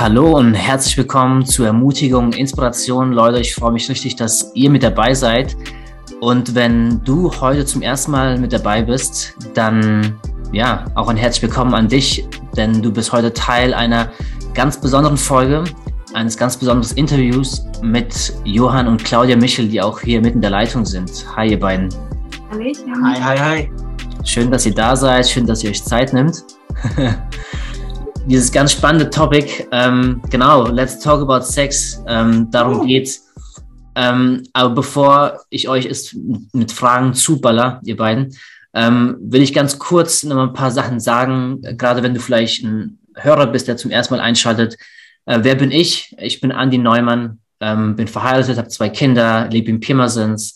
Hallo und herzlich willkommen zu Ermutigung, Inspiration. Leute, ich freue mich richtig, dass ihr mit dabei seid. Und wenn du heute zum ersten Mal mit dabei bist, dann ja, auch ein herzlich willkommen an dich, denn du bist heute Teil einer ganz besonderen Folge, eines ganz besonderen Interviews mit Johann und Claudia Michel, die auch hier mitten in der Leitung sind. Hi, ihr beiden. Hallöchen. Hi, hi, hi. Schön, dass ihr da seid, schön, dass ihr euch Zeit nimmt. Dieses ganz spannende Topic, ähm, genau, let's talk about Sex, ähm, darum oh. geht's. Ähm, aber bevor ich euch es mit Fragen zuballer, ihr beiden, ähm, will ich ganz kurz noch ein paar Sachen sagen, gerade wenn du vielleicht ein Hörer bist, der zum ersten Mal einschaltet. Äh, wer bin ich? Ich bin Andi Neumann, ähm, bin verheiratet, habe zwei Kinder, lebe in Pirmasens,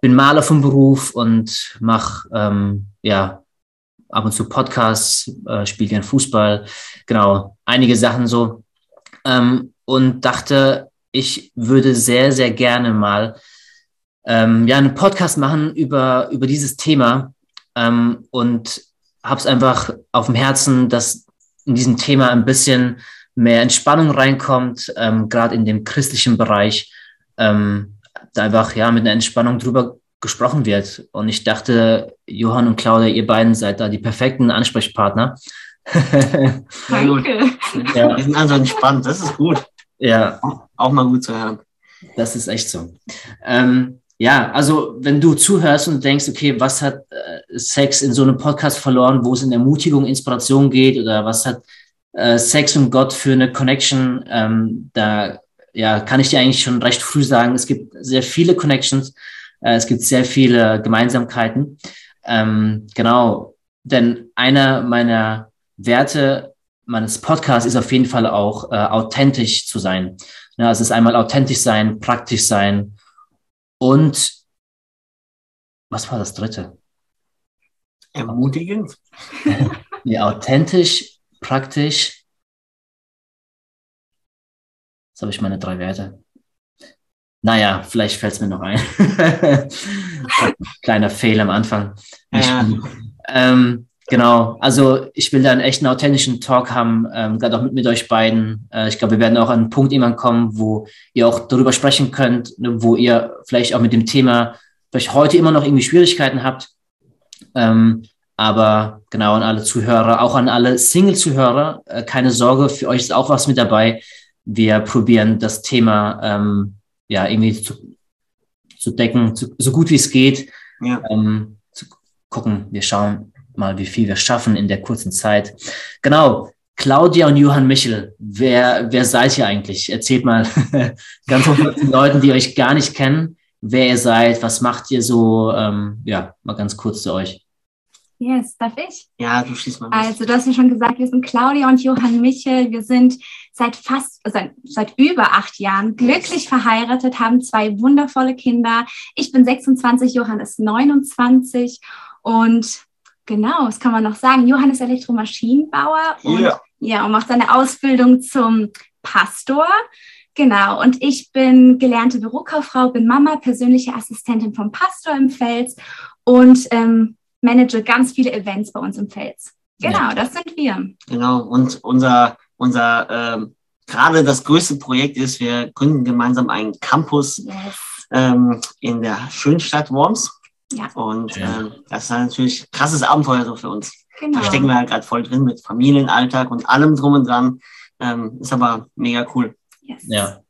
bin Maler vom Beruf und mache ähm, ja ab und zu Podcasts, äh, spiele gern Fußball, genau, einige Sachen so. Ähm, und dachte, ich würde sehr, sehr gerne mal ähm, ja, einen Podcast machen über, über dieses Thema ähm, und habe es einfach auf dem Herzen, dass in diesem Thema ein bisschen mehr Entspannung reinkommt, ähm, gerade in dem christlichen Bereich, ähm, da einfach ja mit einer Entspannung drüber gesprochen wird. Und ich dachte, Johann und Claudia, ihr beiden seid da die perfekten Ansprechpartner. Danke. Ja. Wir sind also entspannt, das ist gut. Ja. Auch mal gut zu hören. Das ist echt so. Ähm, ja, also wenn du zuhörst und denkst, okay, was hat äh, Sex in so einem Podcast verloren, wo es in Ermutigung, Inspiration geht oder was hat äh, Sex und Gott für eine Connection, ähm, da ja, kann ich dir eigentlich schon recht früh sagen, es gibt sehr viele Connections, äh, es gibt sehr viele Gemeinsamkeiten. Ähm, genau, denn einer meiner Werte meines Podcasts ist auf jeden Fall auch äh, authentisch zu sein. Ja, es ist einmal authentisch sein, praktisch sein und was war das dritte? Ermutigend. ja, authentisch, praktisch. Jetzt habe ich meine drei Werte. Naja, vielleicht fällt es mir noch ein. Kleiner Fehler am Anfang. Ja. Ähm, genau, also ich will da einen echten authentischen Talk haben, ähm, gerade auch mit, mit euch beiden. Äh, ich glaube, wir werden auch an einen Punkt irgendwann kommen, wo ihr auch darüber sprechen könnt, ne, wo ihr vielleicht auch mit dem Thema vielleicht heute immer noch irgendwie Schwierigkeiten habt. Ähm, aber genau an alle Zuhörer, auch an alle Single-Zuhörer, äh, keine Sorge, für euch ist auch was mit dabei. Wir probieren das Thema ähm, ja, irgendwie zu, zu decken, zu, so gut wie es geht. Ja. Ähm, zu gucken, wir schauen mal, wie viel wir schaffen in der kurzen Zeit. Genau. Claudia und Johann Michel, wer, wer seid ihr eigentlich? Erzählt mal ganz kurz den Leuten, die euch gar nicht kennen, wer ihr seid, was macht ihr so? Ähm, ja, mal ganz kurz zu euch. Yes, darf ich? Ja, du schießt mal. Los. Also, du hast ja schon gesagt, wir sind Claudia und Johann Michel. Wir sind seit fast, seit, seit über acht Jahren glücklich verheiratet, haben zwei wundervolle Kinder. Ich bin 26, Johann ist 29 und genau, was kann man noch sagen? Johann ist Elektromaschinenbauer und, yeah. ja, und macht seine Ausbildung zum Pastor. Genau, und ich bin gelernte Bürokauffrau, bin Mama, persönliche Assistentin vom Pastor im Fels und ähm, manage ganz viele Events bei uns im Fels. Genau, ja. das sind wir. Genau, und unser, unser ähm, gerade das größte Projekt ist, wir gründen gemeinsam einen Campus yes. ähm, in der schönen Stadt Worms. Ja. Und ja. Ähm, das ist natürlich ein krasses Abenteuer so für uns. Genau. Da stecken wir halt gerade voll drin mit Familienalltag und allem drum und dran. Ähm, ist aber mega cool. Yes. Ja,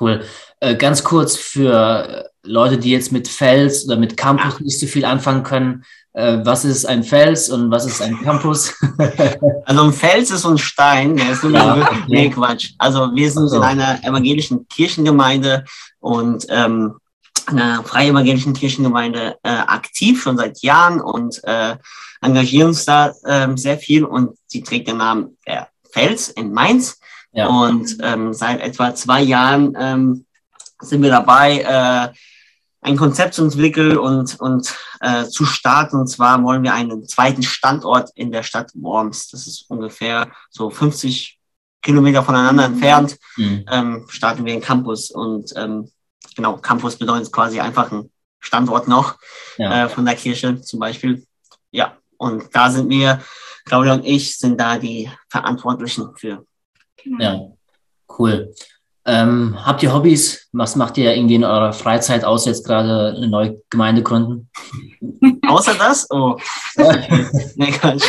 cool. Äh, ganz kurz für Leute, die jetzt mit Fels oder mit Campus nicht so viel anfangen können äh, was ist ein Fels und was ist ein Campus? also ein Fels ist ein Stein, der ist nur ja, okay. nee, Quatsch. Also wir sind also. in einer evangelischen Kirchengemeinde und ähm, einer freie evangelischen Kirchengemeinde äh, aktiv schon seit Jahren und äh, engagieren uns da äh, sehr viel und sie trägt den Namen der Fels in Mainz. Ja. Und ähm, seit etwa zwei Jahren ähm, sind wir dabei, äh, ein Konzept zu entwickeln und, und äh, zu starten. Und zwar wollen wir einen zweiten Standort in der Stadt Worms. Das ist ungefähr so 50 Kilometer voneinander entfernt. Mhm. Ähm, starten wir einen Campus. Und ähm, genau, Campus bedeutet quasi einfach ein Standort noch ja. äh, von der Kirche zum Beispiel. Ja, und da sind wir, Claudia und ich, sind da die Verantwortlichen für. Ja, Cool. Ähm, habt ihr Hobbys? Was macht ihr irgendwie in eurer Freizeit, außer jetzt gerade eine neue Gemeinde gründen? außer das? Oh. nee, Also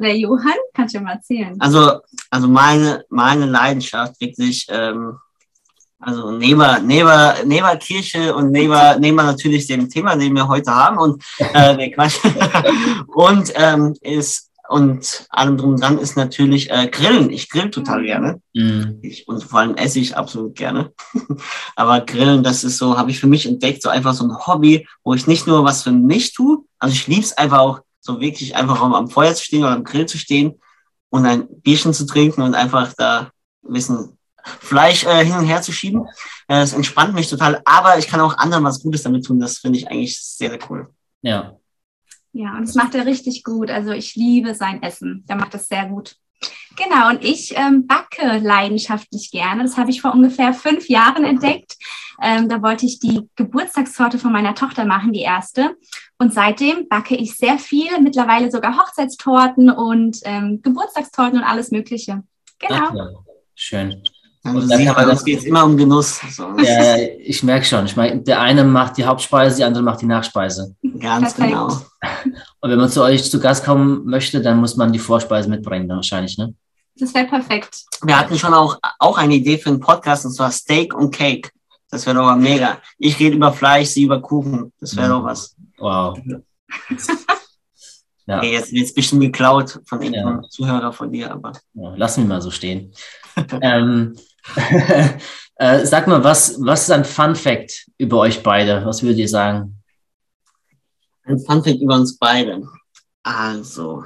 der Johann, kannst du mal erzählen. Also, also meine, meine Leidenschaft wirklich, ähm, also neben, neben, neben Kirche und neben, neben natürlich dem Thema, den wir heute haben und, äh, nee, Quatsch. und ähm, ist und allem drum dran ist natürlich äh, Grillen. Ich grill total mhm. gerne. Mm. Ich, und vor allem esse ich absolut gerne. Aber Grillen, das ist so, habe ich für mich entdeckt, so einfach so ein Hobby, wo ich nicht nur was für mich tue, also ich liebe es einfach auch, so wirklich einfach am Feuer zu stehen oder am Grill zu stehen und ein Bierchen zu trinken und einfach da ein bisschen Fleisch äh, hin und her zu schieben. Äh, das entspannt mich total, aber ich kann auch anderen was Gutes damit tun. Das finde ich eigentlich sehr, sehr cool. Ja, ja, und das macht er richtig gut. Also ich liebe sein Essen. Der macht das sehr gut. Genau, und ich ähm, backe leidenschaftlich gerne. Das habe ich vor ungefähr fünf Jahren entdeckt. Ähm, da wollte ich die Geburtstagstorte von meiner Tochter machen, die erste. Und seitdem backe ich sehr viel, mittlerweile sogar Hochzeitstorten und ähm, Geburtstagstorten und alles Mögliche. Genau. Ach, ja. Schön. Und dann kann man das geht immer um Genuss. So. Ja, ich merke schon. Ich meine, der eine macht die Hauptspeise, die andere macht die Nachspeise. Ganz Perfekt. genau. Und wenn man zu euch zu Gast kommen möchte, dann muss man die Vorspeise mitbringen, wahrscheinlich, ne? Das wäre perfekt. Wir hatten schon auch, auch eine Idee für einen Podcast, und zwar Steak und Cake. Das wäre doch mal mega. Ich rede über Fleisch, sie über Kuchen. Das wäre mhm. doch was. Wow. ja. Okay, jetzt wird es bestimmt geklaut von irgendeinem ja. Zuhörer von dir, aber. Ja, lassen wir mal so stehen. ähm, äh, sag mal, was, was ist ein Fun Fact über euch beide? Was würdet ihr sagen? Ein Fun Fact über uns beide. Also,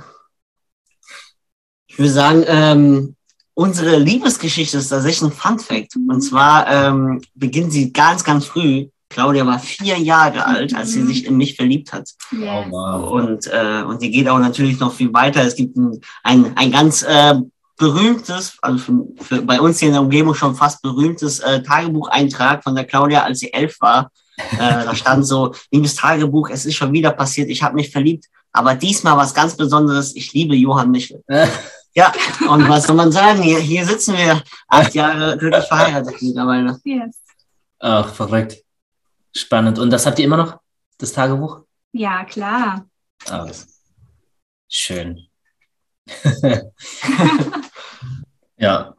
ich würde sagen, ähm, unsere Liebesgeschichte ist tatsächlich ein Fun Fact. Und zwar ähm, beginnt sie ganz, ganz früh. Claudia war vier Jahre alt, als sie mhm. sich in mich verliebt hat. Yes. Oh. Und, äh, und die geht auch natürlich noch viel weiter. Es gibt ein, ein, ein ganz äh, berühmtes, also für, für bei uns hier in der Umgebung schon fast berühmtes äh, Tagebucheintrag von der Claudia, als sie elf war. Äh, da stand so, liebes Tagebuch, es ist schon wieder passiert, ich habe mich verliebt, aber diesmal was ganz Besonderes, ich liebe Johann Michel. ja, und was soll man sagen, hier, hier sitzen wir acht Jahre glücklich verheiratet mittlerweile. Yes. Ach, verrückt. Spannend. Und das habt ihr immer noch, das Tagebuch? Ja, klar. Ah, schön. Ja,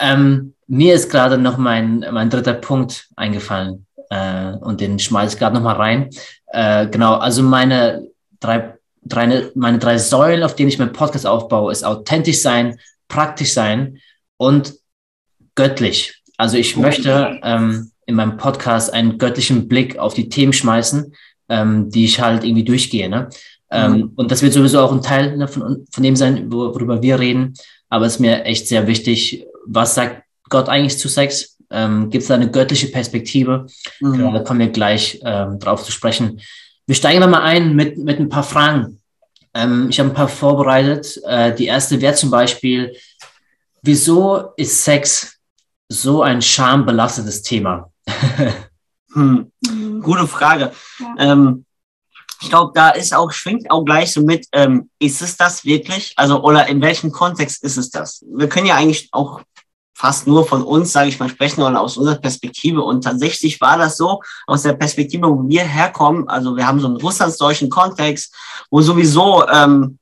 ähm, mir ist gerade noch mein, mein dritter Punkt eingefallen äh, und den schmeiße ich gerade noch mal rein. Äh, genau, also meine drei, drei, meine drei Säulen, auf denen ich meinen Podcast aufbaue, ist authentisch sein, praktisch sein und göttlich. Also ich möchte ähm, in meinem Podcast einen göttlichen Blick auf die Themen schmeißen, ähm, die ich halt irgendwie durchgehe. Ne? Ähm, mhm. Und das wird sowieso auch ein Teil ne, von, von dem sein, worüber wir reden aber es ist mir echt sehr wichtig, was sagt Gott eigentlich zu Sex? Ähm, Gibt es da eine göttliche Perspektive? Mhm. Genau, da kommen wir gleich ähm, drauf zu sprechen. Wir steigen mal ein mit, mit ein paar Fragen. Ähm, ich habe ein paar vorbereitet. Äh, die erste wäre zum Beispiel, wieso ist Sex so ein schambelastetes Thema? hm. Gute Frage. Ja. Ähm, ich glaube, da ist auch, schwingt auch gleich so mit, ähm, ist es das wirklich? Also, oder in welchem Kontext ist es das? Wir können ja eigentlich auch fast nur von uns, sage ich mal, sprechen oder aus unserer Perspektive. Und tatsächlich war das so, aus der Perspektive, wo wir herkommen, also wir haben so einen russlandsdeutschen Kontext, wo sowieso ähm,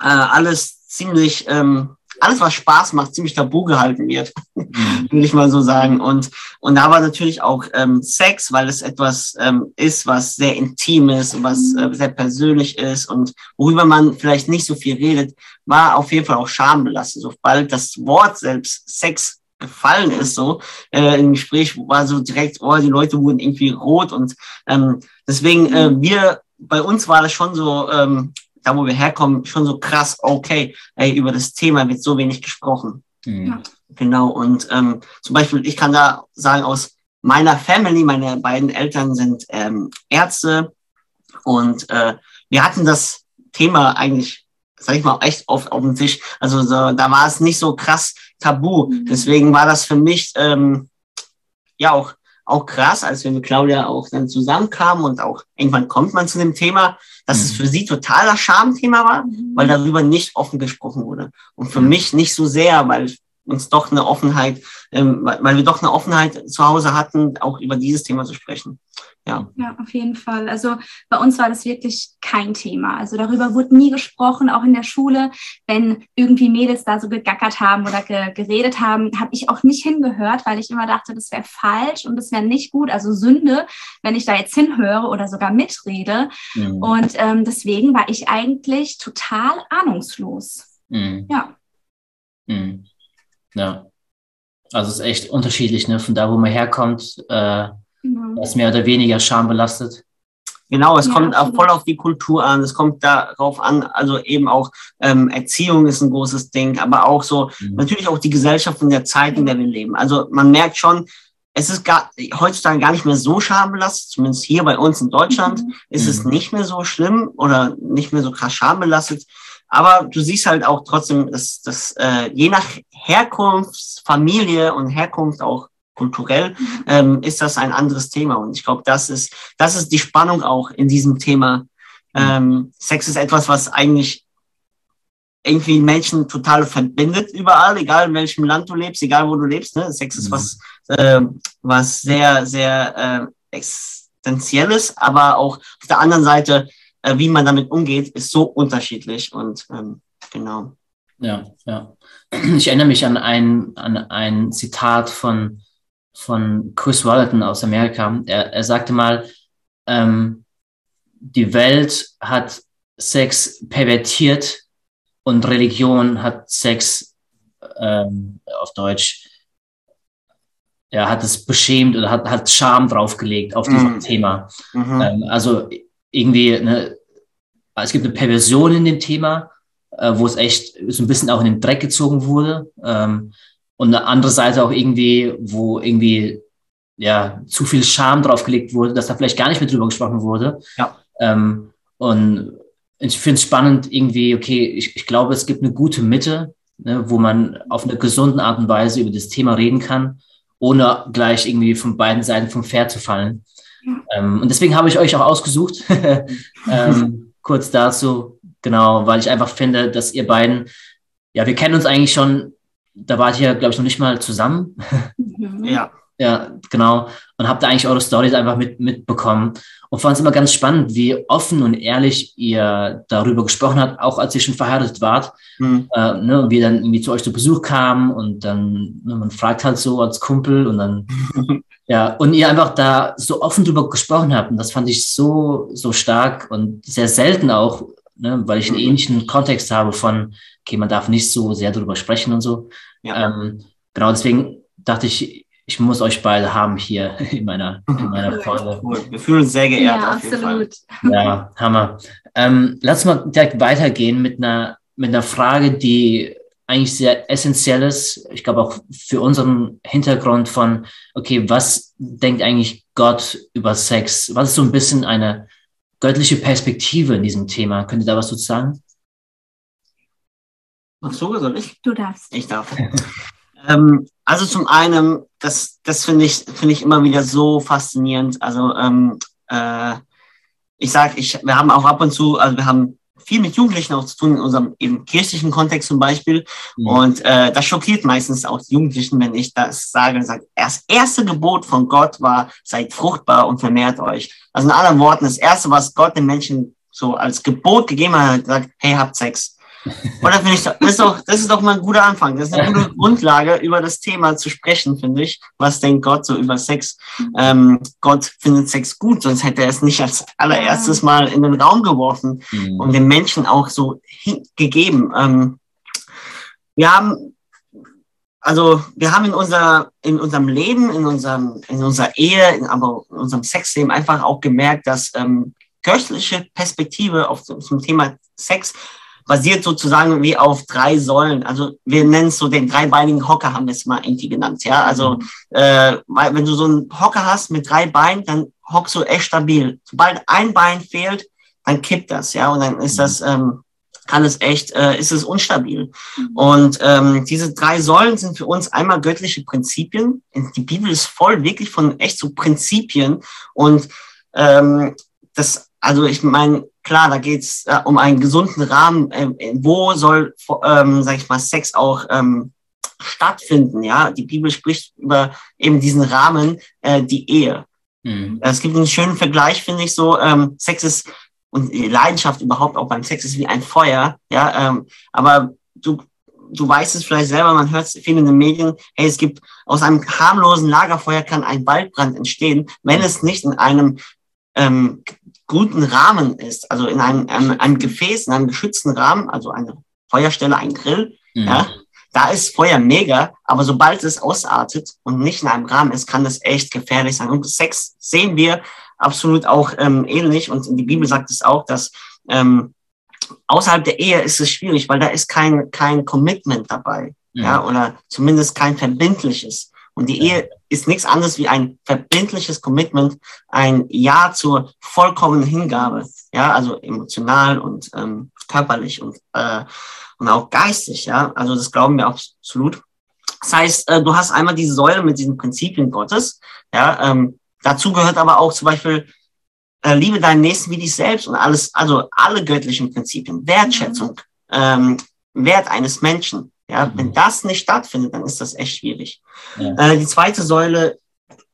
äh, alles ziemlich ähm, alles, was Spaß macht, ziemlich tabu gehalten wird, mhm. will ich mal so sagen. Und, und da war natürlich auch ähm, Sex, weil es etwas ähm, ist, was sehr intim ist, was äh, sehr persönlich ist und worüber man vielleicht nicht so viel redet, war auf jeden Fall auch schambelastet. Sobald das Wort selbst Sex gefallen ist, so äh, im Gespräch war so direkt, oh, die Leute wurden irgendwie rot und ähm, deswegen äh, wir bei uns war das schon so ähm, da wo wir herkommen, schon so krass, okay, ey, über das Thema wird so wenig gesprochen. Mhm. Genau, und ähm, zum Beispiel, ich kann da sagen, aus meiner Family, meine beiden Eltern sind ähm, Ärzte und äh, wir hatten das Thema eigentlich, sag ich mal, echt auf, auf dem Tisch. Also so, da war es nicht so krass tabu. Mhm. Deswegen war das für mich ähm, ja auch auch krass, als wir mit Claudia auch dann zusammenkamen und auch irgendwann kommt man zu dem Thema, dass mhm. es für sie totaler Schamthema war, mhm. weil darüber nicht offen gesprochen wurde. Und für mhm. mich nicht so sehr, weil uns doch eine Offenheit, ähm, weil wir doch eine Offenheit zu Hause hatten, auch über dieses Thema zu sprechen. Ja. ja, auf jeden Fall. Also bei uns war das wirklich kein Thema. Also darüber wurde nie gesprochen, auch in der Schule. Wenn irgendwie Mädels da so gegackert haben oder ge geredet haben, habe ich auch nicht hingehört, weil ich immer dachte, das wäre falsch und das wäre nicht gut. Also Sünde, wenn ich da jetzt hinhöre oder sogar mitrede. Mhm. Und ähm, deswegen war ich eigentlich total ahnungslos. Mhm. Ja. Mhm. Ja. Also es ist echt unterschiedlich, ne? Von da, wo man herkommt, äh, Genau. Ist mehr oder weniger schambelastet. Genau, es ja, kommt auch voll auf die Kultur an. Es kommt darauf an, also eben auch ähm, Erziehung ist ein großes Ding, aber auch so mhm. natürlich auch die Gesellschaft und der Zeit, in der wir leben. Also man merkt schon, es ist gar, heutzutage gar nicht mehr so schambelastet, zumindest hier bei uns in Deutschland mhm. ist es mhm. nicht mehr so schlimm oder nicht mehr so krass schambelastet. Aber du siehst halt auch trotzdem, dass, dass äh, je nach Herkunftsfamilie und Herkunft auch kulturell, ähm, ist das ein anderes Thema. Und ich glaube, das ist, das ist die Spannung auch in diesem Thema. Ähm, Sex ist etwas, was eigentlich irgendwie Menschen total verbindet überall, egal in welchem Land du lebst, egal wo du lebst. Ne? Sex ist mhm. was, äh, was sehr, sehr äh, existenzielles, aber auch auf der anderen Seite, äh, wie man damit umgeht, ist so unterschiedlich und ähm, genau. Ja, ja. Ich erinnere mich an ein, an ein Zitat von von Chris Walton aus Amerika. Er, er sagte mal, ähm, die Welt hat Sex pervertiert und Religion hat Sex ähm, auf Deutsch, ja, hat es beschämt oder hat, hat Scham draufgelegt auf dieses mhm. Thema. Mhm. Ähm, also irgendwie, ne, es gibt eine Perversion in dem Thema, äh, wo es echt so ein bisschen auch in den Dreck gezogen wurde. Ähm, und eine andere Seite auch irgendwie, wo irgendwie ja zu viel Scham draufgelegt wurde, dass da vielleicht gar nicht mehr drüber gesprochen wurde. Ja. Ähm, und ich finde es spannend, irgendwie, okay, ich, ich glaube, es gibt eine gute Mitte, ne, wo man auf eine gesunde Art und Weise über das Thema reden kann, ohne gleich irgendwie von beiden Seiten vom Pferd zu fallen. Ähm, und deswegen habe ich euch auch ausgesucht, ähm, kurz dazu, genau, weil ich einfach finde, dass ihr beiden, ja, wir kennen uns eigentlich schon da wart ihr, glaube ich, noch nicht mal zusammen. Mhm. Ja. Ja, genau. Und habt da eigentlich eure Stories einfach mit, mitbekommen. Und fand es immer ganz spannend, wie offen und ehrlich ihr darüber gesprochen habt, auch als ihr schon verheiratet wart. Mhm. Äh, ne, und wie dann irgendwie zu euch zu Besuch kam und dann, ne, man fragt halt so als Kumpel und dann, ja, und ihr einfach da so offen drüber gesprochen habt. Und das fand ich so, so stark und sehr selten auch, ne, weil ich einen mhm. ähnlichen Kontext habe von, okay, man darf nicht so sehr darüber sprechen und so. Ja. Ähm, genau, deswegen dachte ich, ich muss euch beide haben hier in meiner, in meiner Folge. Cool. Wir fühlen uns sehr geehrt. Ja, absolut. Ja, Hammer. Ähm, lass mal direkt weitergehen mit einer, mit einer Frage, die eigentlich sehr essentiell ist. Ich glaube auch für unseren Hintergrund von, okay, was denkt eigentlich Gott über Sex? Was ist so ein bisschen eine göttliche Perspektive in diesem Thema? Könnt ihr da was dazu sagen? Ach so, soll ich? Du darfst. Ich darf. ähm, also zum einen, das, das finde ich, finde ich immer wieder so faszinierend. Also ähm, äh, ich sage, ich, wir haben auch ab und zu, also wir haben viel mit Jugendlichen auch zu tun, in unserem eben kirchlichen Kontext zum Beispiel. Mhm. Und äh, das schockiert meistens auch die Jugendlichen, wenn ich das sage. Sag, das erste Gebot von Gott war, seid fruchtbar und vermehrt euch. Also in anderen Worten, das erste, was Gott den Menschen so als Gebot gegeben hat, sagt, hey, habt Sex. Und da finde ich, das ist, doch, das ist doch mal ein guter Anfang. Das ist eine gute Grundlage, über das Thema zu sprechen, finde ich. Was denkt Gott so über Sex? Ähm, Gott findet Sex gut, sonst hätte er es nicht als allererstes mal in den Raum geworfen mhm. und den Menschen auch so gegeben. Ähm, wir haben, also wir haben in, unser, in unserem Leben, in, unserem, in unserer Ehe, in, aber in unserem Sexleben einfach auch gemerkt, dass ähm, kirchliche Perspektive auf, zum Thema Sex basiert sozusagen wie auf drei Säulen. Also wir nennen es so den dreibeinigen Hocker, haben wir es mal irgendwie genannt. Ja, also mhm. äh, wenn du so einen Hocker hast mit drei Beinen, dann hockst du echt stabil. Sobald ein Bein fehlt, dann kippt das, ja, und dann ist mhm. das ähm, kann es echt, äh, ist es unstabil. Mhm. Und ähm, diese drei Säulen sind für uns einmal göttliche Prinzipien. Die Bibel ist voll wirklich von echt so Prinzipien und ähm, das, also ich meine, klar, da geht es äh, um einen gesunden Rahmen. Äh, wo soll, ähm, sag ich mal, Sex auch ähm, stattfinden. Ja, die Bibel spricht über eben diesen Rahmen, äh, die Ehe. Mhm. Es gibt einen schönen Vergleich, finde ich so. Ähm, Sex ist und Leidenschaft überhaupt auch beim Sex ist wie ein Feuer. Ja, ähm, aber du du weißt es vielleicht selber, man hört es viel in den Medien, hey, es gibt aus einem harmlosen Lagerfeuer kann ein Waldbrand entstehen, wenn es nicht in einem ähm, guten Rahmen ist, also in einem, einem, einem Gefäß, in einem geschützten Rahmen, also eine Feuerstelle, ein Grill, mhm. ja, da ist Feuer mega, aber sobald es ausartet und nicht in einem Rahmen ist, kann das echt gefährlich sein. Und Sex sehen wir absolut auch ähm, ähnlich und die Bibel sagt es auch, dass ähm, außerhalb der Ehe ist es schwierig, weil da ist kein, kein Commitment dabei, mhm. ja, oder zumindest kein verbindliches. Und die Ehe ist nichts anderes wie ein verbindliches Commitment, ein Ja zur vollkommenen Hingabe, ja, also emotional und ähm, körperlich und, äh, und auch geistig, ja, also das glauben wir absolut. Das heißt, äh, du hast einmal diese Säule mit diesen Prinzipien Gottes, ja, ähm, dazu gehört aber auch zum Beispiel äh, liebe deinen Nächsten wie dich selbst und alles, also alle göttlichen Prinzipien, Wertschätzung, ähm, Wert eines Menschen. Ja, mhm. wenn das nicht stattfindet, dann ist das echt schwierig. Ja. Äh, die zweite Säule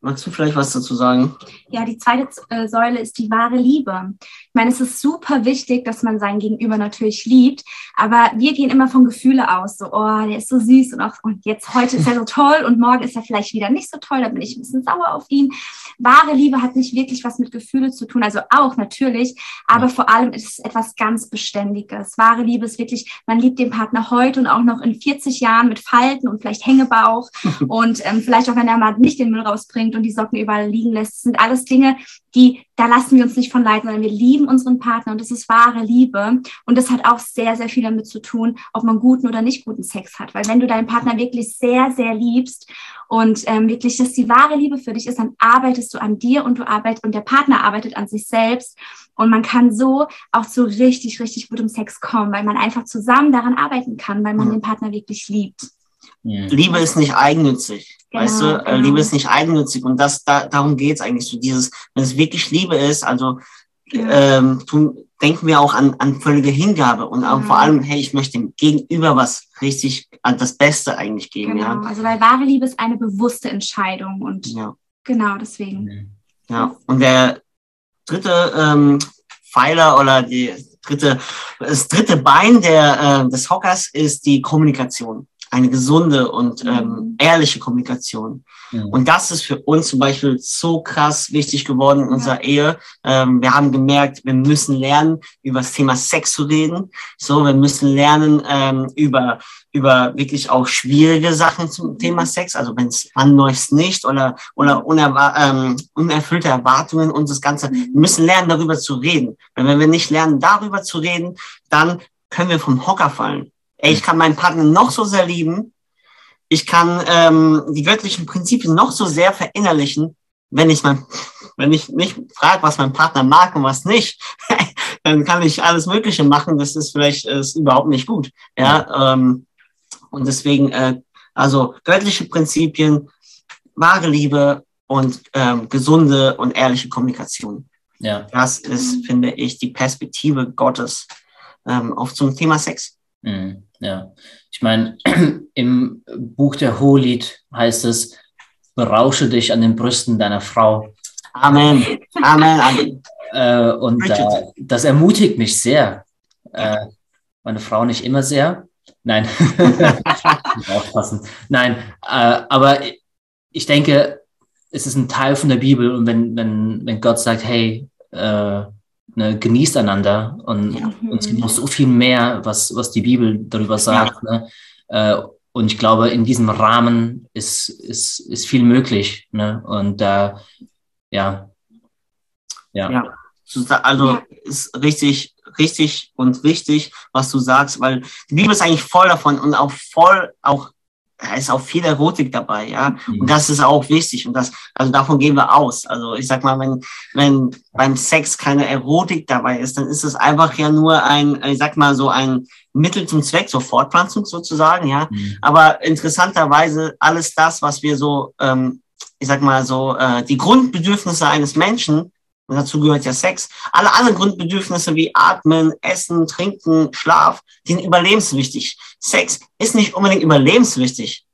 Magst du vielleicht was dazu sagen? Ja, die zweite äh, Säule ist die wahre Liebe. Ich meine, es ist super wichtig, dass man sein Gegenüber natürlich liebt, aber wir gehen immer von Gefühle aus, so, oh, der ist so süß und auch, und jetzt heute ist er so toll und morgen ist er vielleicht wieder nicht so toll, da bin ich ein bisschen sauer auf ihn. Wahre Liebe hat nicht wirklich was mit Gefühle zu tun, also auch natürlich, aber vor allem ist es etwas ganz Beständiges. Wahre Liebe ist wirklich, man liebt den Partner heute und auch noch in 40 Jahren mit Falten und vielleicht Hängebauch und ähm, vielleicht auch, wenn er mal nicht den Müll rausbringt und die Socken überall liegen lässt. Das sind alles Dinge, die, da lassen wir uns nicht von leiten, sondern wir lieben unseren Partner und das ist wahre Liebe. Und das hat auch sehr, sehr viel damit zu tun, ob man guten oder nicht guten Sex hat. Weil wenn du deinen Partner wirklich sehr, sehr liebst und ähm, wirklich dass die wahre Liebe für dich ist, dann arbeitest du an dir und du arbeitest und der Partner arbeitet an sich selbst. Und man kann so auch zu richtig, richtig gutem Sex kommen, weil man einfach zusammen daran arbeiten kann, weil man mhm. den Partner wirklich liebt. Liebe ist nicht eigennützig. Genau, weißt du, äh, genau. Liebe ist nicht eigennützig und das, da, darum geht's eigentlich so dieses, wenn es wirklich Liebe ist, also. Ähm, tun, denken wir auch an, an völlige Hingabe und auch vor allem, hey, ich möchte dem Gegenüber was richtig, an das Beste eigentlich geben, genau. ja. Also weil wahre Liebe ist eine bewusste Entscheidung und ja. genau deswegen. Ja, und der dritte ähm, Pfeiler oder die dritte, das dritte Bein der, äh, des Hockers ist die Kommunikation eine gesunde und ähm, mhm. ehrliche Kommunikation. Mhm. Und das ist für uns zum Beispiel so krass wichtig geworden in unserer ja. Ehe. Ähm, wir haben gemerkt, wir müssen lernen, über das Thema Sex zu reden. So, wir müssen lernen, ähm, über, über wirklich auch schwierige Sachen zum mhm. Thema Sex. Also wenn es anläuft nicht oder, oder unerwa ähm, unerfüllte Erwartungen und das Ganze. Mhm. Wir müssen lernen, darüber zu reden. Weil wenn wir nicht lernen, darüber zu reden, dann können wir vom Hocker fallen. Ey, ich kann meinen Partner noch so sehr lieben. Ich kann ähm, die göttlichen Prinzipien noch so sehr verinnerlichen, wenn ich mein, wenn ich nicht frage, was mein Partner mag und was nicht, dann kann ich alles Mögliche machen. Das ist vielleicht ist überhaupt nicht gut. Ja, ähm, und deswegen, äh, also göttliche Prinzipien, wahre Liebe und ähm, gesunde und ehrliche Kommunikation. Ja. Das ist, finde ich, die Perspektive Gottes ähm, auf zum Thema Sex. Mhm. Ja, ich meine, im Buch der Hohelied heißt es, berausche dich an den Brüsten deiner Frau. Amen. Amen. Amen. Äh, und äh, das ermutigt mich sehr. Äh, meine Frau nicht immer sehr. Nein. aufpassen. Nein, äh, aber ich denke, es ist ein Teil von der Bibel und wenn, wenn, wenn Gott sagt, hey, äh, ne, genießt einander und, ja. und es gibt noch so viel mehr, was, was die Bibel darüber sagt. Ja. Ne? Äh, und ich glaube, in diesem Rahmen ist, ist, ist viel möglich. Ne? Und äh, ja. ja. Ja. Also ist richtig, richtig und wichtig, was du sagst, weil die Bibel ist eigentlich voll davon und auch voll auch da ist auch viel Erotik dabei, ja. Mhm. Und das ist auch wichtig. Und das, also davon gehen wir aus. Also ich sag mal, wenn, wenn beim Sex keine Erotik dabei ist, dann ist es einfach ja nur ein, ich sag mal, so ein Mittel zum Zweck, so Fortpflanzung sozusagen, ja. Mhm. Aber interessanterweise alles das, was wir so, ähm, ich sag mal so, äh, die Grundbedürfnisse eines Menschen und dazu gehört ja Sex. Alle anderen Grundbedürfnisse wie Atmen, Essen, Trinken, Schlaf, die sind überlebenswichtig. Sex ist nicht unbedingt überlebenswichtig,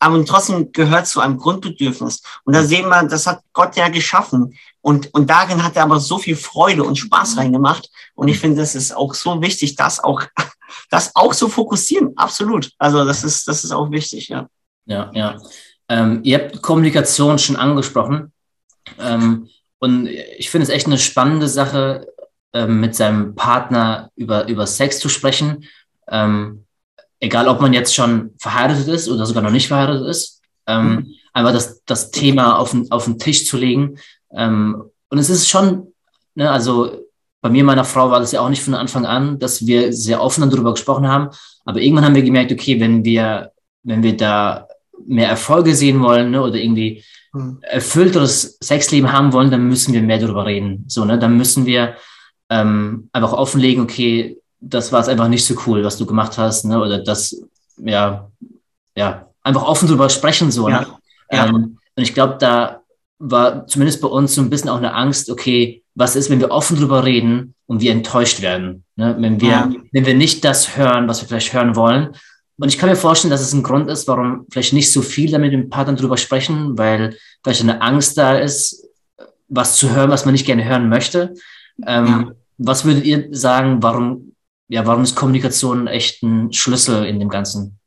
aber trotzdem gehört zu einem Grundbedürfnis. Und da sehen wir, das hat Gott ja geschaffen. Und, und darin hat er aber so viel Freude und Spaß reingemacht. Und ich finde, das ist auch so wichtig, das auch, das auch zu fokussieren. Absolut. Also das ist, das ist auch wichtig, ja. Ja, ja. Ähm, ihr habt Kommunikation schon angesprochen. Ähm, und ich finde es echt eine spannende Sache, ähm, mit seinem Partner über, über Sex zu sprechen. Ähm, egal ob man jetzt schon verheiratet ist oder sogar noch nicht verheiratet ist, ähm, mhm. einfach das, das Thema auf den, auf den Tisch zu legen. Ähm, und es ist schon, ne, also bei mir, meiner Frau, war das ja auch nicht von Anfang an, dass wir sehr offen darüber gesprochen haben. Aber irgendwann haben wir gemerkt, okay, wenn wir, wenn wir da mehr Erfolge sehen wollen ne, oder irgendwie mhm. erfüllteres Sexleben haben wollen, dann müssen wir mehr darüber reden. So, ne, dann müssen wir ähm, einfach offenlegen, okay, das war es einfach nicht so cool, was du gemacht hast, ne? Oder das, ja, ja, einfach offen drüber sprechen, so. Ja. Ne? Ja. Ähm, und ich glaube, da war zumindest bei uns so ein bisschen auch eine Angst, okay, was ist, wenn wir offen drüber reden und wir enttäuscht werden? Ne? Wenn wir, ja. wenn wir nicht das hören, was wir vielleicht hören wollen. Und ich kann mir vorstellen, dass es ein Grund ist, warum vielleicht nicht so viel damit mit dem Partner drüber sprechen, weil vielleicht eine Angst da ist, was zu hören, was man nicht gerne hören möchte. Ähm, ja. Was würdet ihr sagen, warum ja, warum ist Kommunikation echt ein Schlüssel in dem Ganzen?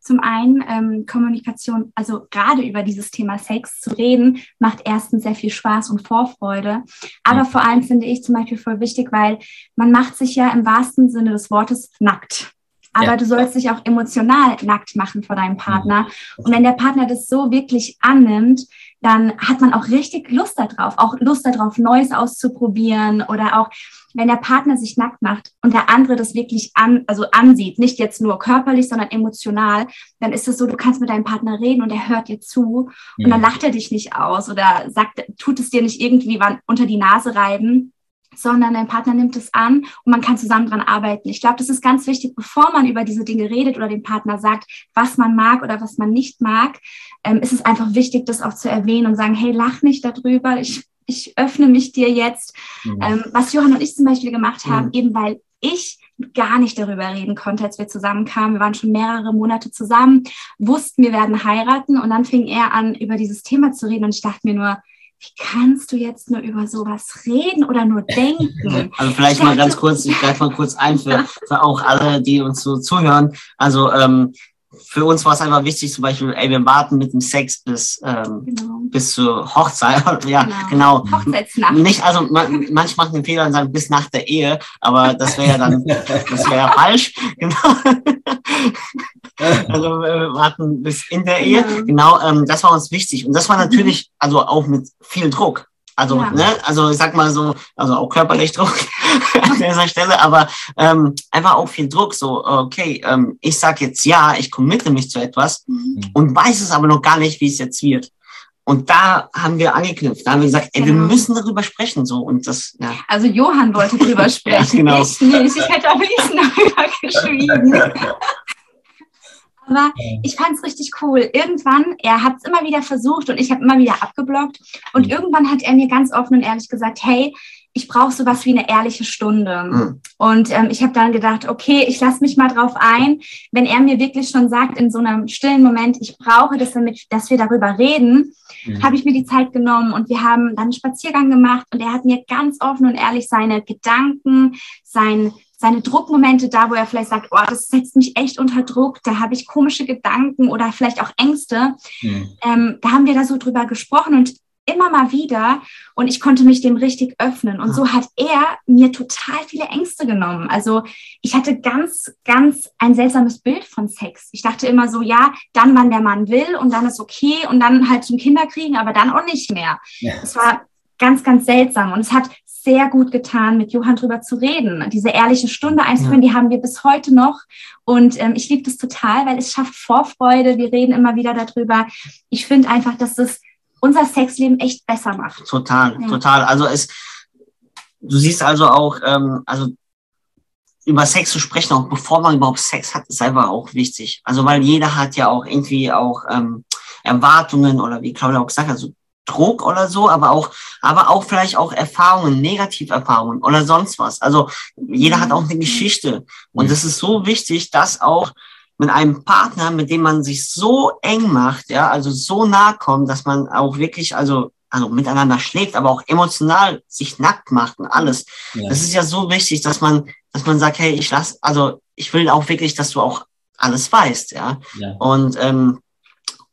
Zum einen ähm, Kommunikation, also gerade über dieses Thema Sex zu reden, macht erstens sehr viel Spaß und Vorfreude. Aber mhm. vor allem finde ich zum Beispiel voll wichtig, weil man macht sich ja im wahrsten Sinne des Wortes nackt. Aber ja. du sollst dich auch emotional nackt machen vor deinem Partner. Mhm. Und wenn der Partner das so wirklich annimmt, dann hat man auch richtig Lust darauf, auch Lust darauf, Neues auszuprobieren oder auch wenn der Partner sich nackt macht und der andere das wirklich an, also ansieht, nicht jetzt nur körperlich, sondern emotional, dann ist es so, du kannst mit deinem Partner reden und er hört dir zu und dann mhm. lacht er dich nicht aus oder sagt, tut es dir nicht irgendwie unter die Nase reiben, sondern dein Partner nimmt es an und man kann zusammen dran arbeiten. Ich glaube, das ist ganz wichtig, bevor man über diese Dinge redet oder dem Partner sagt, was man mag oder was man nicht mag, ähm, ist es einfach wichtig, das auch zu erwähnen und sagen, hey, lach nicht darüber, ich, ich öffne mich dir jetzt. Mhm. Ähm, was Johann und ich zum Beispiel gemacht haben, mhm. eben weil ich gar nicht darüber reden konnte, als wir zusammenkamen. Wir waren schon mehrere Monate zusammen, wussten, wir werden heiraten und dann fing er an, über dieses Thema zu reden und ich dachte mir nur, wie kannst du jetzt nur über sowas reden oder nur denken? Also vielleicht mal ganz kurz, ich greife mal kurz ein für, für auch alle, die uns so zuhören. Also ähm, für uns war es einfach wichtig, zum Beispiel, ey, wir warten mit dem Sex bis, ähm, genau. bis zur Hochzeit. ja, genau. genau. Hochzeitsnacht. Nicht, also man, manche machen den Fehler und sagen bis nach der Ehe, aber das wäre ja dann, das wäre ja falsch. Genau. also wir warten bis in der Ehe. Ja. Genau, ähm, das war uns wichtig. Und das war natürlich, also auch mit viel Druck. Also, ja. ne, also ich sag mal so, also auch körperlich Druck an dieser Stelle, aber ähm, einfach auch viel Druck. So, okay, ähm, ich sag jetzt ja, ich committe mich zu etwas mhm. und weiß es aber noch gar nicht, wie es jetzt wird. Und da haben wir angeknüpft. Da haben wir gesagt, ey, genau. wir müssen darüber sprechen. So und das. Ja. Also Johann wollte drüber sprechen. ja, genau. Ich nicht. Ich hätte am liebsten darüber geschrieben. Aber ich fand es richtig cool. Irgendwann, er hat es immer wieder versucht und ich habe immer wieder abgeblockt. Und mhm. irgendwann hat er mir ganz offen und ehrlich gesagt, hey, ich brauche sowas wie eine ehrliche Stunde. Mhm. Und ähm, ich habe dann gedacht, okay, ich lasse mich mal drauf ein. Wenn er mir wirklich schon sagt, in so einem stillen Moment, ich brauche das, damit, dass wir darüber reden, mhm. habe ich mir die Zeit genommen und wir haben dann einen Spaziergang gemacht und er hat mir ganz offen und ehrlich seine Gedanken, sein seine Druckmomente da, wo er vielleicht sagt, oh, das setzt mich echt unter Druck, da habe ich komische Gedanken oder vielleicht auch Ängste. Mhm. Ähm, da haben wir da so drüber gesprochen und immer mal wieder und ich konnte mich dem richtig öffnen. Und so hat er mir total viele Ängste genommen. Also ich hatte ganz, ganz ein seltsames Bild von Sex. Ich dachte immer so, ja, dann, wann der Mann will und dann ist okay und dann halt zum Kinderkriegen, aber dann auch nicht mehr. Es ja. war ganz, ganz seltsam und es hat sehr gut getan, mit Johann drüber zu reden. Diese ehrliche Stunde einzuführen, ja. die haben wir bis heute noch. Und ähm, ich liebe das total, weil es schafft Vorfreude. Wir reden immer wieder darüber. Ich finde einfach, dass es unser Sexleben echt besser macht. Total, ja. total. Also es, du siehst also auch, ähm, also über Sex zu sprechen, auch bevor man überhaupt Sex hat, ist einfach auch wichtig. Also weil jeder hat ja auch irgendwie auch ähm, Erwartungen oder wie Claudia auch gesagt hat, also Druck oder so, aber auch, aber auch vielleicht auch Erfahrungen, Negativerfahrungen oder sonst was. Also jeder hat auch eine Geschichte. Und es ist so wichtig, dass auch mit einem Partner, mit dem man sich so eng macht, ja, also so nah kommt, dass man auch wirklich, also, also miteinander schläft, aber auch emotional sich nackt macht und alles. Ja. Das ist ja so wichtig, dass man, dass man sagt, hey, ich lass, also ich will auch wirklich, dass du auch alles weißt, ja. ja. Und ähm,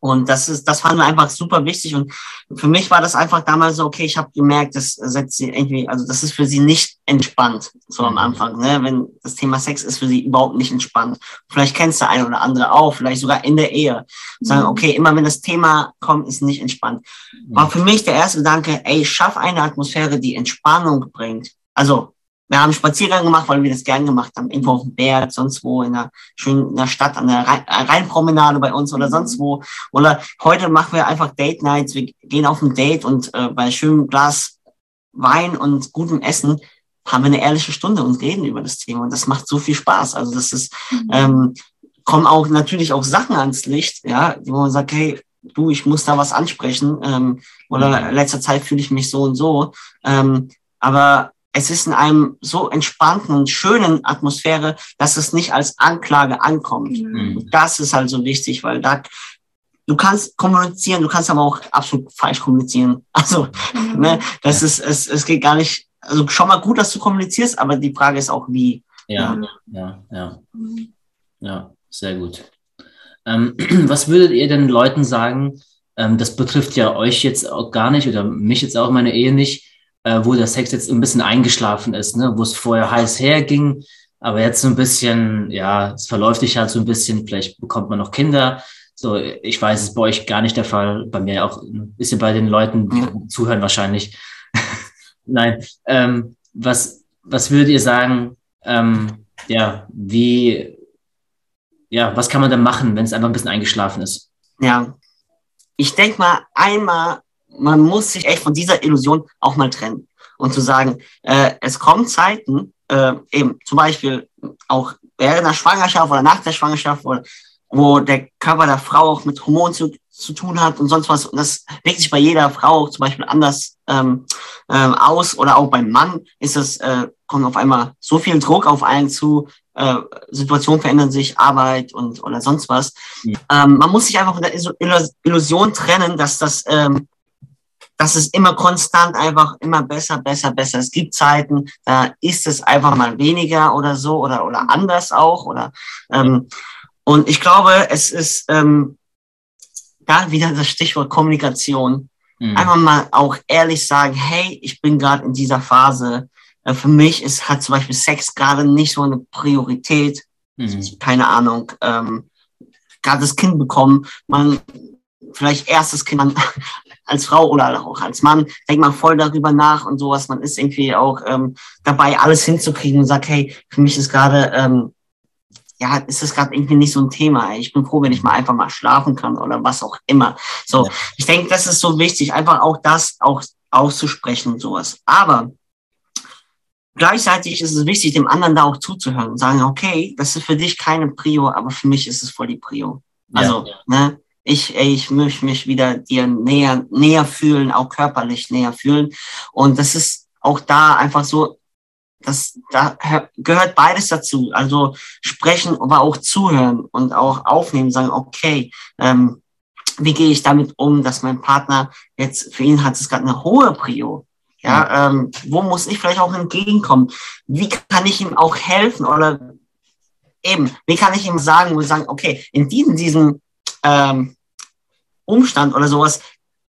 und das ist, das fand wir einfach super wichtig. Und für mich war das einfach damals so, okay, ich habe gemerkt, das setzt sie irgendwie, also das ist für sie nicht entspannt, so am mhm. Anfang, ne? Wenn das Thema Sex ist für sie überhaupt nicht entspannt. Vielleicht kennst du ein oder andere auch, vielleicht sogar in der Ehe. Sagen, mhm. okay, immer wenn das Thema kommt, ist nicht entspannt. War für mich der erste Gedanke, ey, schaff eine Atmosphäre, die Entspannung bringt. Also wir haben Spaziergang gemacht, weil wir das gern gemacht haben. Irgendwo auf dem Berg, sonst wo, in einer schönen in Stadt, an der Rheinpromenade bei uns oder sonst wo. Oder heute machen wir einfach Date Nights. Wir gehen auf ein Date und äh, bei schönem Glas Wein und gutem Essen haben wir eine ehrliche Stunde und reden über das Thema. Und das macht so viel Spaß. Also das ist, mhm. ähm, kommen auch natürlich auch Sachen ans Licht, ja, wo man sagt, hey, du, ich muss da was ansprechen. Ähm, oder mhm. letzter Zeit fühle ich mich so und so. Ähm, aber es ist in einem so entspannten und schönen Atmosphäre, dass es nicht als Anklage ankommt. Mhm. Das ist halt so wichtig, weil da du kannst kommunizieren, du kannst aber auch absolut falsch kommunizieren. Also, mhm. ne, das ist, es, es geht gar nicht, also schon mal gut, dass du kommunizierst, aber die Frage ist auch, wie. Ja, ja, ja. Ja, sehr gut. Ähm, was würdet ihr den Leuten sagen? Ähm, das betrifft ja euch jetzt auch gar nicht oder mich jetzt auch meine Ehe nicht äh, wo der Sex jetzt ein bisschen eingeschlafen ist, ne? wo es vorher heiß herging, aber jetzt so ein bisschen, ja, es verläuft sich halt so ein bisschen, vielleicht bekommt man noch Kinder. So, ich weiß, es ist bei euch gar nicht der Fall, bei mir auch ein bisschen bei den Leuten, die zuhören wahrscheinlich. Nein, ähm, was, was würdet ihr sagen, ähm, ja, wie, ja, was kann man da machen, wenn es einfach ein bisschen eingeschlafen ist? Ja, ich denke mal, einmal man muss sich echt von dieser Illusion auch mal trennen und zu sagen, äh, es kommen Zeiten, äh, eben zum Beispiel auch während der Schwangerschaft oder nach der Schwangerschaft, wo, wo der Körper der Frau auch mit Hormonen zu, zu tun hat und sonst was. Und das wirkt sich bei jeder Frau auch zum Beispiel anders ähm, ähm, aus oder auch beim Mann ist es, äh, kommt auf einmal so viel Druck auf einen zu, äh, Situationen verändern sich, Arbeit und oder sonst was. Mhm. Ähm, man muss sich einfach von der Illusion trennen, dass das ähm, das ist immer konstant einfach immer besser, besser, besser. Es gibt Zeiten, da ist es einfach mal weniger oder so oder, oder anders auch. Oder, ähm, und ich glaube, es ist ähm, da wieder das Stichwort Kommunikation. Mhm. Einfach mal auch ehrlich sagen, hey, ich bin gerade in dieser Phase. Äh, für mich ist, hat zum Beispiel Sex gerade nicht so eine Priorität. Mhm. Keine Ahnung. Ähm, gerade das Kind bekommen, man vielleicht erstes Kind, man als Frau oder auch als Mann denkt man voll darüber nach und sowas. Man ist irgendwie auch ähm, dabei, alles hinzukriegen und sagt, hey, für mich ist gerade, ähm, ja, ist das gerade irgendwie nicht so ein Thema. Ich bin froh, wenn ich mal einfach mal schlafen kann oder was auch immer. So, ja. ich denke, das ist so wichtig, einfach auch das auch auszusprechen und sowas. Aber gleichzeitig ist es wichtig, dem anderen da auch zuzuhören und sagen, okay, das ist für dich keine Prio, aber für mich ist es voll die Prio. Also, ja. ne, ich, ich möchte mich wieder dir näher, näher fühlen, auch körperlich näher fühlen. Und das ist auch da einfach so, das, da gehört beides dazu. Also sprechen, aber auch zuhören und auch aufnehmen, sagen, okay, ähm, wie gehe ich damit um, dass mein Partner jetzt, für ihn hat es gerade eine hohe Prio. Ja, ähm, wo muss ich vielleicht auch entgegenkommen? Wie kann ich ihm auch helfen? Oder eben, wie kann ich ihm sagen, wo sagen, okay, in diesem, diesem ähm, Umstand oder sowas,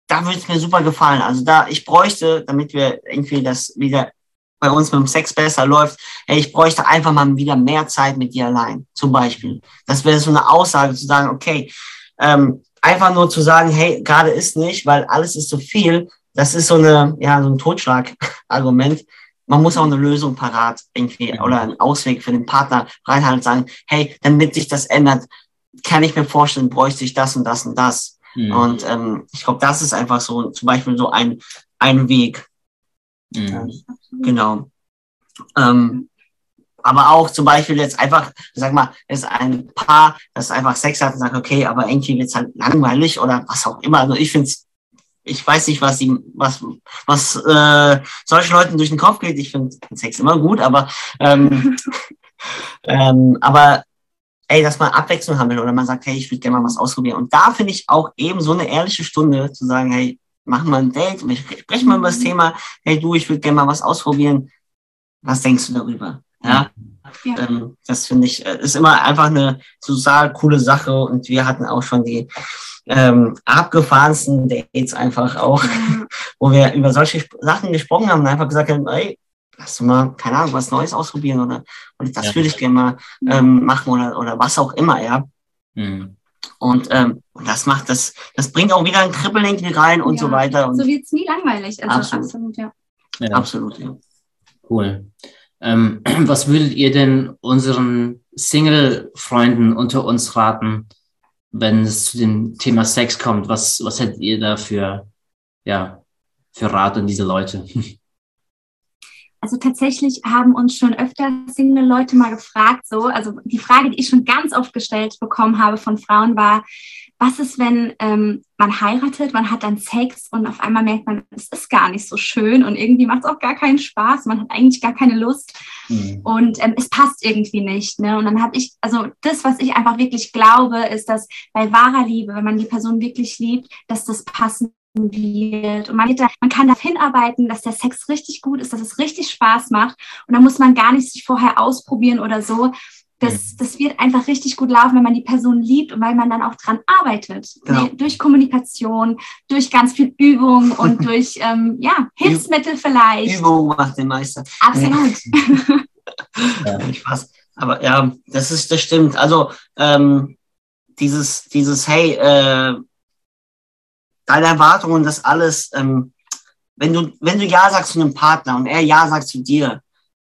da würde es mir super gefallen. Also da, ich bräuchte, damit wir irgendwie das wieder bei uns mit dem Sex besser läuft, hey, ich bräuchte einfach mal wieder mehr Zeit mit dir allein, zum Beispiel. Das wäre so eine Aussage zu sagen, okay, ähm, einfach nur zu sagen, hey, gerade ist nicht, weil alles ist zu viel, das ist so eine, ja, so ein Totschlag-Argument. Man muss auch eine Lösung parat irgendwie oder einen Ausweg für den Partner reinhalten und sagen, hey, damit sich das ändert, kann ich mir vorstellen, bräuchte ich das und das und das. Mhm. Und ähm, ich glaube, das ist einfach so zum Beispiel so ein, ein Weg. Mhm. Genau. Ähm, aber auch zum Beispiel jetzt einfach, sag mal, ist ein Paar, das einfach Sex hat und sagt, okay, aber irgendwie wird's halt langweilig oder was auch immer. Also ich finde es, ich weiß nicht, was die, was, was äh, solchen Leuten durch den Kopf geht. Ich finde Sex immer gut, aber ähm, ähm, aber ey, dass man Abwechslung haben will oder man sagt, hey, ich würde gerne mal was ausprobieren. Und da finde ich auch eben so eine ehrliche Stunde zu sagen, hey, machen wir ein Date, sprechen wir über das Thema, hey du, ich würde gerne mal was ausprobieren. Was denkst du darüber? Ja. ja. Ähm, das finde ich, äh, ist immer einfach eine total coole Sache und wir hatten auch schon die ähm, abgefahrensten Dates einfach auch, ja. wo wir über solche Sachen gesprochen haben und einfach gesagt haben, ey, lass du mal, keine Ahnung, was Neues ausprobieren oder, oder das ja. würde ich gerne mal ähm, machen oder, oder was auch immer, ja. Mhm. Und, ähm, und das macht das, das bringt auch wieder ein Kribbeln rein und ja. so weiter. Und so wird es nie langweilig. Also absolut, absolut ja. ja. Absolut, ja. Cool. Ähm, was würdet ihr denn unseren Single-Freunden unter uns raten, wenn es zu dem Thema Sex kommt? Was, was hättet ihr da für, ja, für Rat an diese Leute? Also tatsächlich haben uns schon öfter Single-Leute mal gefragt, so, also die Frage, die ich schon ganz oft gestellt bekommen habe von Frauen war, was ist, wenn ähm, man heiratet, man hat dann Sex und auf einmal merkt man, es ist gar nicht so schön und irgendwie macht es auch gar keinen Spaß, man hat eigentlich gar keine Lust mhm. und ähm, es passt irgendwie nicht. Ne? Und dann habe ich, also das, was ich einfach wirklich glaube, ist, dass bei wahrer Liebe, wenn man die Person wirklich liebt, dass das passen wird. Und man, da, man kann darauf hinarbeiten, dass der Sex richtig gut ist, dass es richtig Spaß macht. Und da muss man gar nicht sich vorher ausprobieren oder so. Das, das wird einfach richtig gut laufen, wenn man die Person liebt und weil man dann auch dran arbeitet. Genau. Durch Kommunikation, durch ganz viel Übung und durch ähm, ja, Hilfsmittel vielleicht. Übung macht den Meister. Absolut. ja. Spaß. Aber ja, das ist, das stimmt. Also ähm, dieses, dieses, hey, äh, deine Erwartungen, das alles, ähm, wenn du, wenn du Ja sagst zu einem Partner und er Ja sagt zu dir,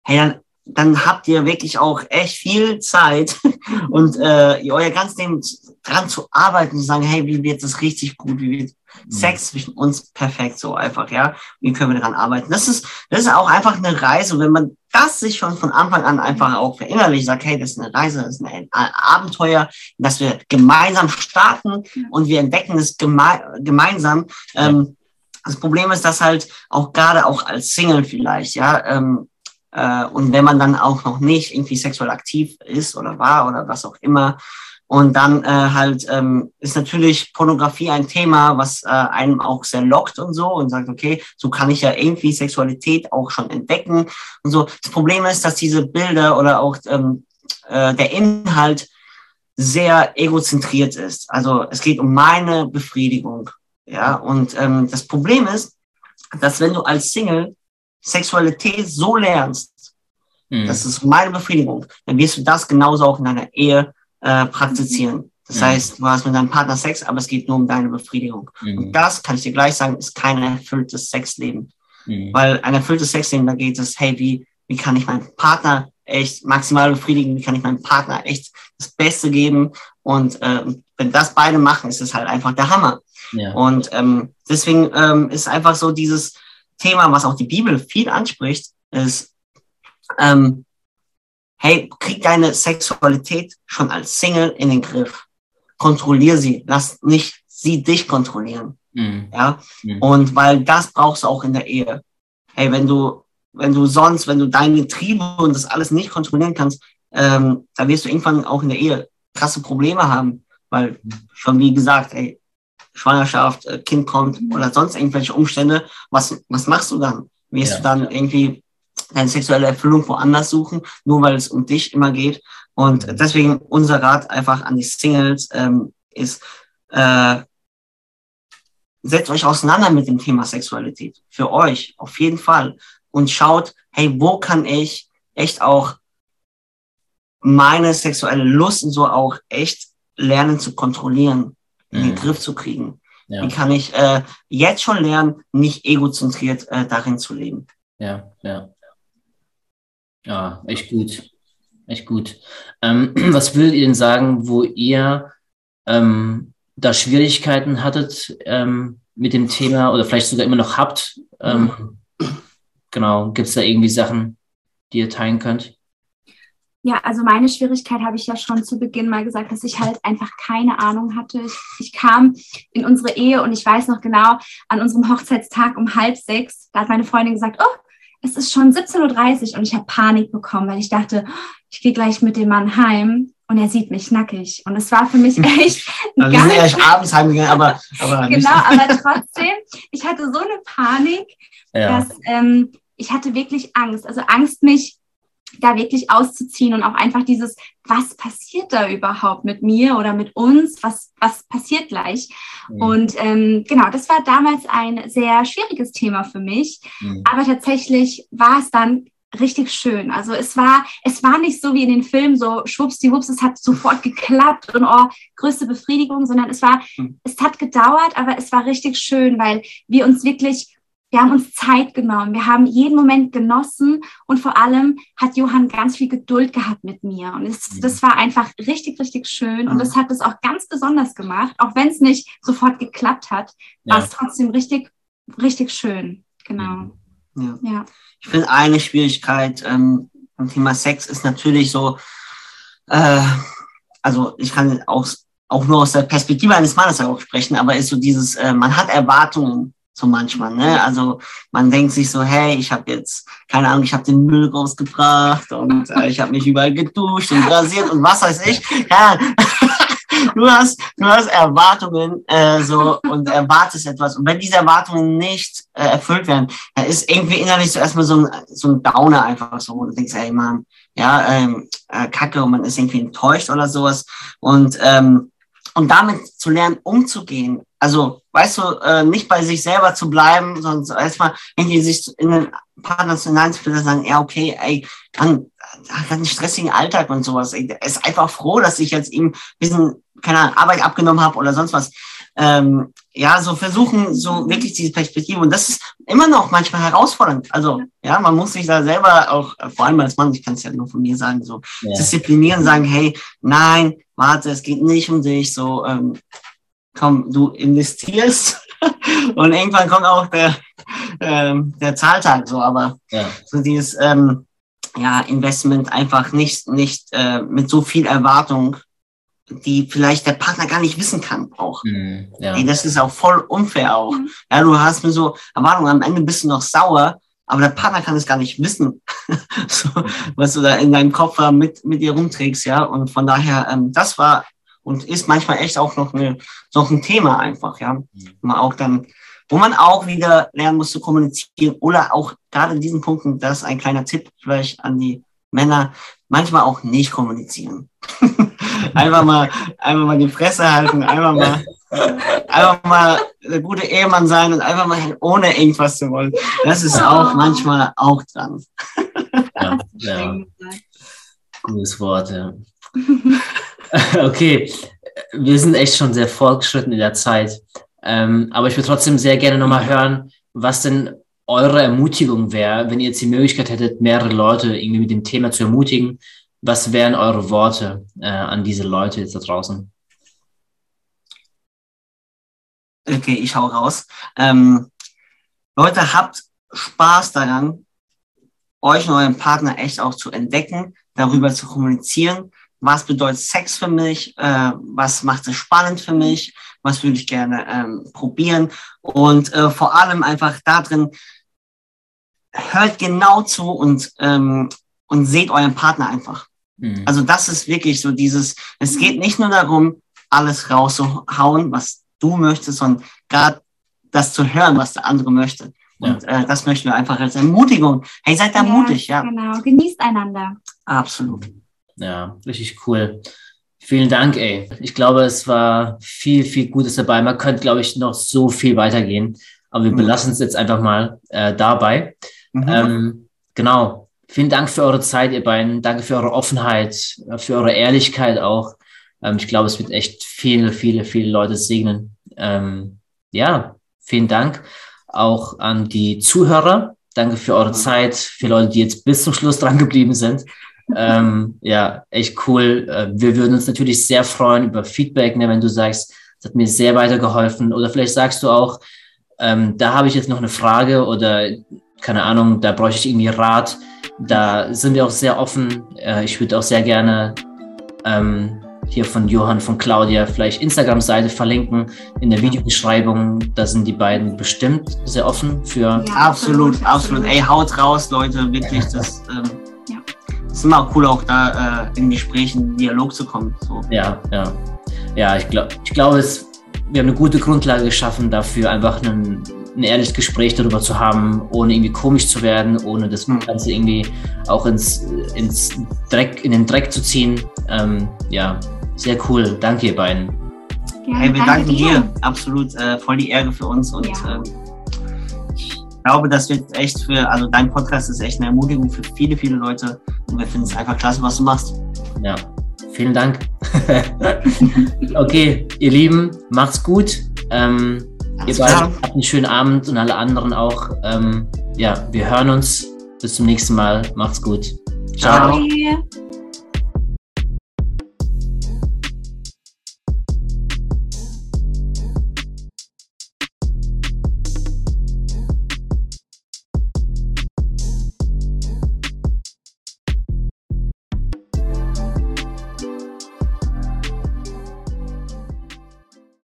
hey, dann, dann habt ihr wirklich auch echt viel Zeit. Und äh, euer ganzes Leben dran zu arbeiten, zu sagen, hey, wie wird das richtig gut, wie wird mhm. Sex zwischen uns perfekt, so einfach, ja, wie können wir daran arbeiten. Das ist, das ist auch einfach eine Reise, wenn man das sich schon von Anfang an einfach auch verinnerlich sagt, hey, das ist eine Reise, das ist ein Abenteuer, dass wir gemeinsam starten und wir entdecken es geme gemeinsam. Ähm, das Problem ist, dass halt auch gerade auch als Single vielleicht, ja, ähm, äh, und wenn man dann auch noch nicht irgendwie sexuell aktiv ist oder war oder was auch immer, und dann äh, halt ähm, ist natürlich Pornografie ein Thema, was äh, einem auch sehr lockt und so und sagt, okay, so kann ich ja irgendwie Sexualität auch schon entdecken und so. Das Problem ist, dass diese Bilder oder auch ähm, äh, der Inhalt sehr egozentriert ist. Also es geht um meine Befriedigung. Ja, und ähm, das Problem ist, dass wenn du als Single Sexualität so lernst, mhm. das ist meine Befriedigung, dann wirst du das genauso auch in deiner Ehe äh, praktizieren. Das mhm. heißt, du hast mit deinem Partner Sex, aber es geht nur um deine Befriedigung. Mhm. Und das, kann ich dir gleich sagen, ist kein erfülltes Sexleben. Mhm. Weil ein erfülltes Sexleben, da geht es, hey, wie, wie kann ich meinen Partner echt maximal befriedigen, wie kann ich meinem Partner echt das Beste geben. Und äh, wenn das beide machen, ist es halt einfach der Hammer. Ja. Und ähm, deswegen ähm, ist einfach so dieses Thema, was auch die Bibel viel anspricht, ist, ähm, hey, krieg deine Sexualität schon als Single in den Griff. Kontrollier sie. Lass nicht sie dich kontrollieren. Mhm. Ja. Mhm. Und weil das brauchst du auch in der Ehe. Hey, wenn du, wenn du sonst, wenn du deine Triebe und das alles nicht kontrollieren kannst, ähm, da wirst du irgendwann auch in der Ehe krasse Probleme haben. Weil schon wie gesagt, ey, Schwangerschaft, äh, Kind kommt oder sonst irgendwelche Umstände, was, was machst du dann? Wirst ja. du dann irgendwie deine sexuelle Erfüllung woanders suchen, nur weil es um dich immer geht. Und deswegen unser Rat einfach an die Singles ähm, ist, äh, setzt euch auseinander mit dem Thema Sexualität. Für euch, auf jeden Fall. Und schaut, hey, wo kann ich echt auch meine sexuelle Lust und so auch echt lernen zu kontrollieren, in den mhm. Griff zu kriegen. Ja. Wie kann ich äh, jetzt schon lernen, nicht egozentriert äh, darin zu leben? Ja, ja. Ja, echt gut. Echt gut. Ähm, was würdet ihr denn sagen, wo ihr ähm, da Schwierigkeiten hattet ähm, mit dem Thema oder vielleicht sogar immer noch habt? Ähm, genau, gibt es da irgendwie Sachen, die ihr teilen könnt? Ja, also meine Schwierigkeit habe ich ja schon zu Beginn mal gesagt, dass ich halt einfach keine Ahnung hatte. Ich, ich, kam in unsere Ehe und ich weiß noch genau, an unserem Hochzeitstag um halb sechs, da hat meine Freundin gesagt, oh, es ist schon 17.30 Uhr und ich habe Panik bekommen, weil ich dachte, ich gehe gleich mit dem Mann heim und er sieht mich nackig. Und es war für mich echt. also wir sind erst abends heimgegangen, aber. aber genau, aber trotzdem, ich hatte so eine Panik, ja. dass ähm, ich hatte wirklich Angst. Also Angst, mich da wirklich auszuziehen und auch einfach dieses, was passiert da überhaupt mit mir oder mit uns? Was, was passiert gleich? Mhm. Und ähm, genau, das war damals ein sehr schwieriges Thema für mich. Mhm. Aber tatsächlich war es dann richtig schön. Also es war, es war nicht so wie in den Filmen, so schwuppsdiwupps, es hat sofort geklappt und oh, größte Befriedigung, sondern es war, mhm. es hat gedauert, aber es war richtig schön, weil wir uns wirklich, wir haben uns Zeit genommen, wir haben jeden Moment genossen und vor allem hat Johann ganz viel Geduld gehabt mit mir. Und es, mhm. das war einfach richtig, richtig schön und das hat es auch ganz besonders gemacht, auch wenn es nicht sofort geklappt hat, ja. war es trotzdem richtig, richtig schön. Genau. Ja. ja. Ich finde eine Schwierigkeit ähm, beim Thema Sex ist natürlich so, äh, also ich kann auch, auch nur aus der Perspektive eines Mannes auch sprechen, aber ist so dieses, äh, man hat Erwartungen so manchmal, ne? Also man denkt sich so, hey, ich habe jetzt, keine Ahnung, ich habe den Müll rausgebracht und äh, ich habe mich überall geduscht und rasiert und was weiß ich. Ja, du hast, du hast Erwartungen äh, so und erwartest etwas. Und wenn diese Erwartungen nicht äh, erfüllt werden, dann ist irgendwie innerlich so erstmal so ein, so ein Downer einfach so, wo du denkst, ey Mann, ja, ähm, äh, Kacke und man ist irgendwie enttäuscht oder sowas. Und ähm, und damit zu lernen, umzugehen. Also, weißt du, äh, nicht bei sich selber zu bleiben, sondern erstmal irgendwie sich in den Partner zu sagen, ja, okay, ey, kann, hat einen stressigen Alltag und sowas. Ey, er ist einfach froh, dass ich jetzt ihm ein bisschen, keine Ahnung, Arbeit abgenommen habe oder sonst was. Ähm, ja, so versuchen, so wirklich diese Perspektive. Und das ist immer noch manchmal herausfordernd. Also, ja, man muss sich da selber auch, vor allem als Mann, ich kann es ja nur von mir sagen, so ja. disziplinieren, sagen, hey, nein, warte, es geht nicht um dich, so, ähm, komm, du investierst und irgendwann kommt auch der, ähm, der Zahltag, so, aber ja. so dieses, ähm, ja, Investment einfach nicht, nicht äh, mit so viel Erwartung, die vielleicht der Partner gar nicht wissen kann auch. Mm, ja. Ey, das ist auch voll unfair auch. Mhm. Ja, du hast mir so Erwartungen, am Ende bist du noch sauer, aber der Partner kann es gar nicht wissen, so, was du da in deinem Kopf mit, mit dir rumträgst, ja. Und von daher, ähm, das war und ist manchmal echt auch noch, eine, noch ein Thema einfach, ja. Mhm. Man auch dann wo man auch wieder lernen muss zu kommunizieren oder auch gerade in diesen Punkten, das ist ein kleiner Tipp vielleicht an die Männer, manchmal auch nicht kommunizieren. einfach mal, einfach mal die Fresse halten, einfach mal, einfach mal der gute Ehemann sein und einfach mal ohne irgendwas zu wollen. Das ist auch manchmal auch dran. ja, ja. Gutes Wort, ja. okay, wir sind echt schon sehr fortgeschritten in der Zeit. Ähm, aber ich würde trotzdem sehr gerne nochmal hören, was denn eure Ermutigung wäre, wenn ihr jetzt die Möglichkeit hättet, mehrere Leute irgendwie mit dem Thema zu ermutigen. Was wären eure Worte äh, an diese Leute jetzt da draußen? Okay, ich hau raus. Ähm, Leute, habt Spaß daran, euch und euren Partner echt auch zu entdecken, darüber zu kommunizieren. Was bedeutet Sex für mich? Äh, was macht es spannend für mich? was würde ich gerne ähm, probieren und äh, vor allem einfach da drin, hört genau zu und, ähm, und seht euren Partner einfach. Mhm. Also das ist wirklich so dieses, es geht nicht nur darum, alles rauszuhauen, was du möchtest, sondern gerade das zu hören, was der andere möchte. Und äh, das möchten wir einfach als Ermutigung. Hey, seid da ja, mutig, ja. Genau, genießt einander. Absolut. Ja, richtig cool. Vielen Dank, ey. Ich glaube, es war viel, viel Gutes dabei. Man könnte, glaube ich, noch so viel weitergehen. Aber wir mhm. belassen es jetzt einfach mal äh, dabei. Mhm. Ähm, genau. Vielen Dank für eure Zeit, ihr beiden. Danke für eure Offenheit, für eure Ehrlichkeit auch. Ähm, ich glaube, es wird echt viele, viele, viele Leute segnen. Ähm, ja, vielen Dank auch an die Zuhörer. Danke für eure mhm. Zeit, für Leute, die jetzt bis zum Schluss dran geblieben sind ähm, ja, echt cool. Äh, wir würden uns natürlich sehr freuen über Feedback, ne, wenn du sagst, es hat mir sehr weitergeholfen. Oder vielleicht sagst du auch, ähm, da habe ich jetzt noch eine Frage oder keine Ahnung, da bräuchte ich irgendwie Rat. Da sind wir auch sehr offen. Äh, ich würde auch sehr gerne ähm, hier von Johann, von Claudia vielleicht Instagram-Seite verlinken in der Videobeschreibung. Da sind die beiden bestimmt sehr offen für. Ja, absolut, absolut. Ey, haut raus, Leute, wirklich. Das ähm, ist immer cool, auch da äh, in Gesprächen, in Dialog zu kommen. So. Ja, ja. Ja, ich glaube, ich glaube, es, wir haben eine gute Grundlage geschaffen dafür, einfach einen, ein ehrliches Gespräch darüber zu haben, ohne irgendwie komisch zu werden, ohne das Mhm. Ganze irgendwie auch ins, ins Dreck, in den Dreck zu ziehen. Ähm, ja, sehr cool. Danke, ihr beiden. Gerne, Hey, wir danke danken dir. Absolut äh, voll die Ehre für uns. Und Ja. ich glaube, das wird echt für, also dein Podcast ist echt eine Ermutigung für viele, viele Leute. Und wir finden es einfach klasse, was du machst. Ja, vielen Dank. okay, ihr Lieben, macht's gut. Ähm, ihr beiden habt einen schönen Abend und alle anderen auch. Ähm, ja, wir hören uns. Bis zum nächsten Mal. Macht's gut. Ciao. Bye.